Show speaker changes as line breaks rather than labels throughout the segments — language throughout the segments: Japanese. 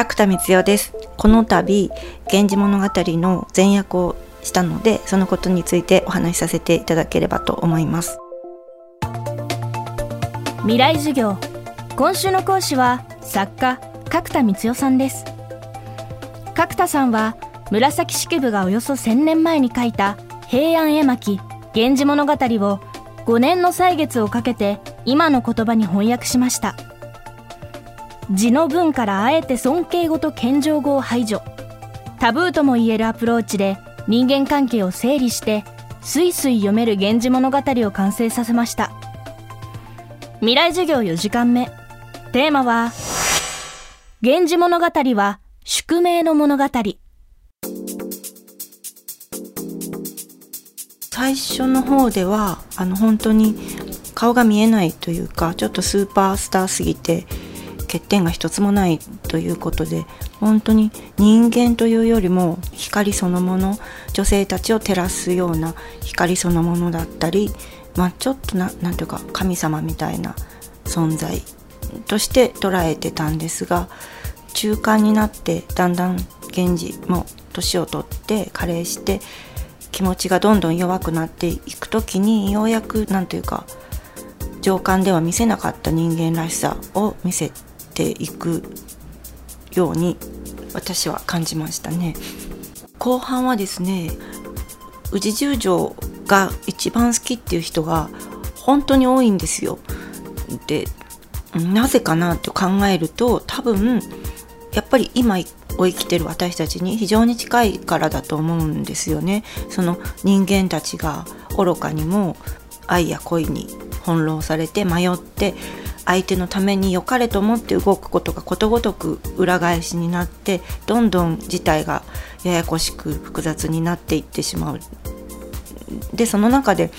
角田光代です。この度源氏物語の前役をしたのでそのことについてお話しさせていただければと思います。
未来授業。今週の講師は作家角田光代さんです。角田さんは紫式部がおよそ1000年前に書いた平安絵巻源氏物語を5年の歳月をかけて今の言葉に翻訳しました。字の文からあえて尊敬語と謙譲語を排除。タブーとも言えるアプローチで人間関係を整理してスイスイ読める源氏物語を完成させました。未来授業4時間目。テーマは源氏物語は宿命の物語。
最初の方ではあの本当に顔が見えないというかちょっとスーパースターすぎて欠点が一つもないということで本当に人間というよりも光そのもの女性たちを照らすような光そのものだったり、まあ、ちょっとななんていうか神様みたいな存在として捉えてたんですが中間になってだんだん源氏も年を取って加齢して気持ちがどんどん弱くなっていく時にようやく何というか上官では見せなかった人間らしさを見せていくように私は感じましたね。後半はですね宇治十条が一番好きっていう人が本当に多いんですよ。でなぜかなと考えると多分やっぱり今を生きてる私たちに非常に近いからだと思うんですよね。その人間たちが愚かにも愛や恋に翻弄されて迷って相手のために良かれと思って動くことがことごとく裏返しになってどんどん事態がややこしく複雑になっていってしまう。でその中で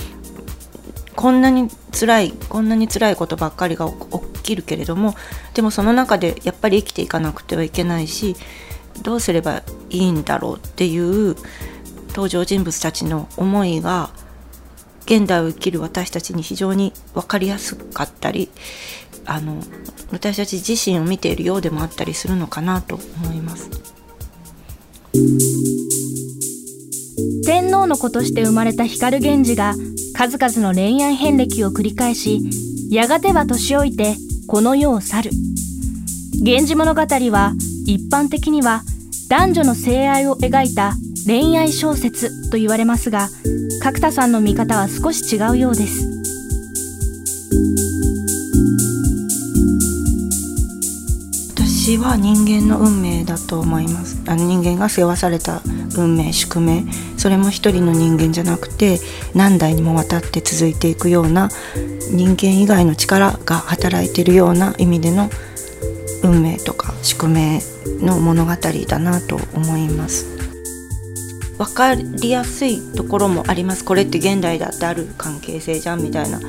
こんなに辛いこんなに辛いことばっかりが起きるけれどもでもその中でやっぱり生きていかなくてはいけないしどうすればいいんだろうっていう登場人物たちの思いが現代を生きる私たちに非常に分かりやすかったりあの私たち自身を見ているようでもあったりするのかなと思います。
天皇の子として生まれた光源氏が数々の恋愛遍歴を繰り返しやがては年老いてこの世を去る「源氏物語」は一般的には男女の性愛を描いた恋愛小説と言われますが角田さんの見方は少し違うようです。
私は人間の運命だと思います。あの人間が世話された運命宿命。それも一人の人間じゃなくて何代にもわたって続いていくような人間以外の力が働いてるような意味での運命とか宿命の物語だなと思います。分かりやすいところもあります。これって現代だってある関係性じゃんみたいな。例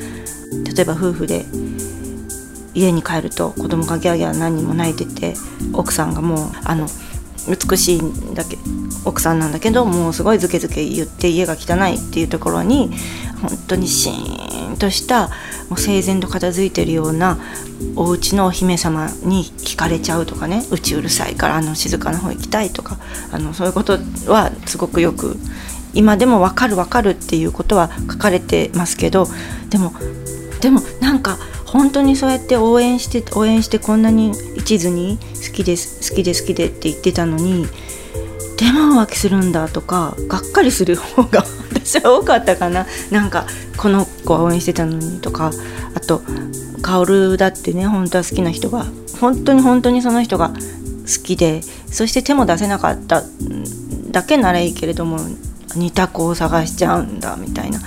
えば夫婦で家に帰ると子供がギャーギャー何人も泣いてて奥さんがもうあの美しいんだけ奥さんなんだけどもうすごいズケズケ言って家が汚いっていうところに本当にシーンとしたもう整然と片付いてるようなお家のお姫様に聞かれちゃうとかねうちうるさいからあの静かな方行きたいとかあのそういうことはすごくよく今でも分かる分かるっていうことは書かれてますけどでもでもなんか本当にそうやって応援して応援してこんなに一途に好きです好きで好きでって言ってたのにでも浮気するんだとかがっかりする方が私は多かったかななんかこの子は応援してたのにとかあと薫だってね本当は好きな人が本当に本当にその人が好きでそして手も出せなかっただけならいいけれども似た子を探しちゃうんだみたいな。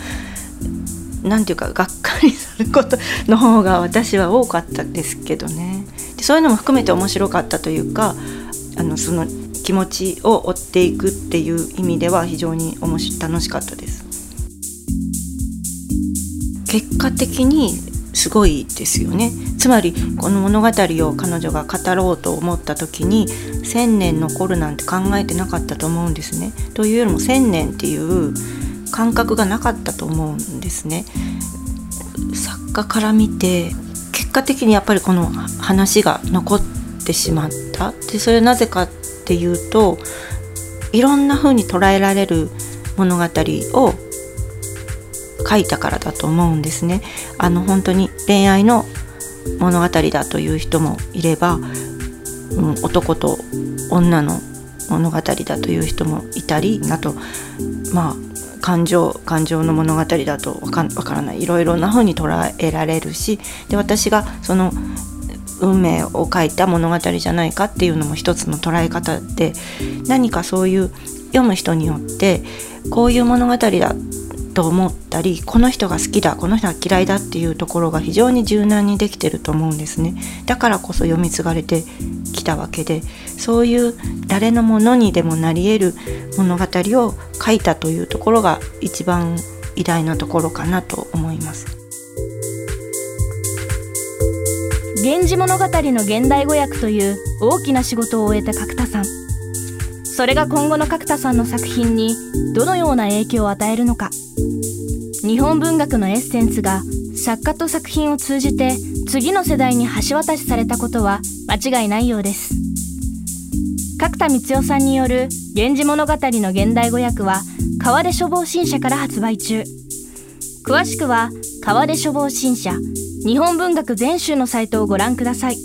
なんていうかがっかりすることの方が私は多かったですけどねでそういうのも含めて面白かったというかあのその気持ちを追っていくっていう意味では非常に面白楽しかったです結果的にすごいですよねつまりこの物語を彼女が語ろうと思った時に1,000年残るなんて考えてなかったと思うんですね。というよりも1,000年っていう感覚がなかったと思うんですね。作家から見て結果的にやっぱりこの話が残っってしまったでそれはなぜかっていうといろんな風に捉えられる物語を書いたからだと思うんですね。あの本当に恋愛の物語だという人もいれば、うん、男と女の物語だという人もいたりあとまあ感情感情の物語だとわかからないいろいろな風に捉えられるしで私がその運命を書いた物語じゃないかっていうのも一つの捉え方で何かそういう読む人によってこういう物語だと思ったりこの人が好きだこの人が嫌いだっていうところが非常に柔軟にできてると思うんですね。だからこそ読み継がれてきたわけでそういう誰のものにでもなり得る物語を書いたというところが一番偉大なところかなと思います。
源氏物語の現代語訳という大きな仕事を終えた角田さん。それが今後の角田さんの作品にどのような影響を与えるのか。日本文学のエッセンスが作家と作品を通じて次の世代に橋渡しされたことは間違いないようです。角田光代さんによる「源氏物語」の現代語訳は川出書房新社から発売中。詳しくは川出書房新社日本文学全集のサイトをご覧ください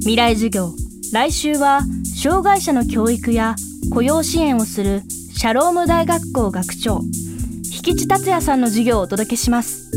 未来授業来週は障害者の教育や雇用支援をするシャローム大学校学長引地達也さんの授業をお届けします。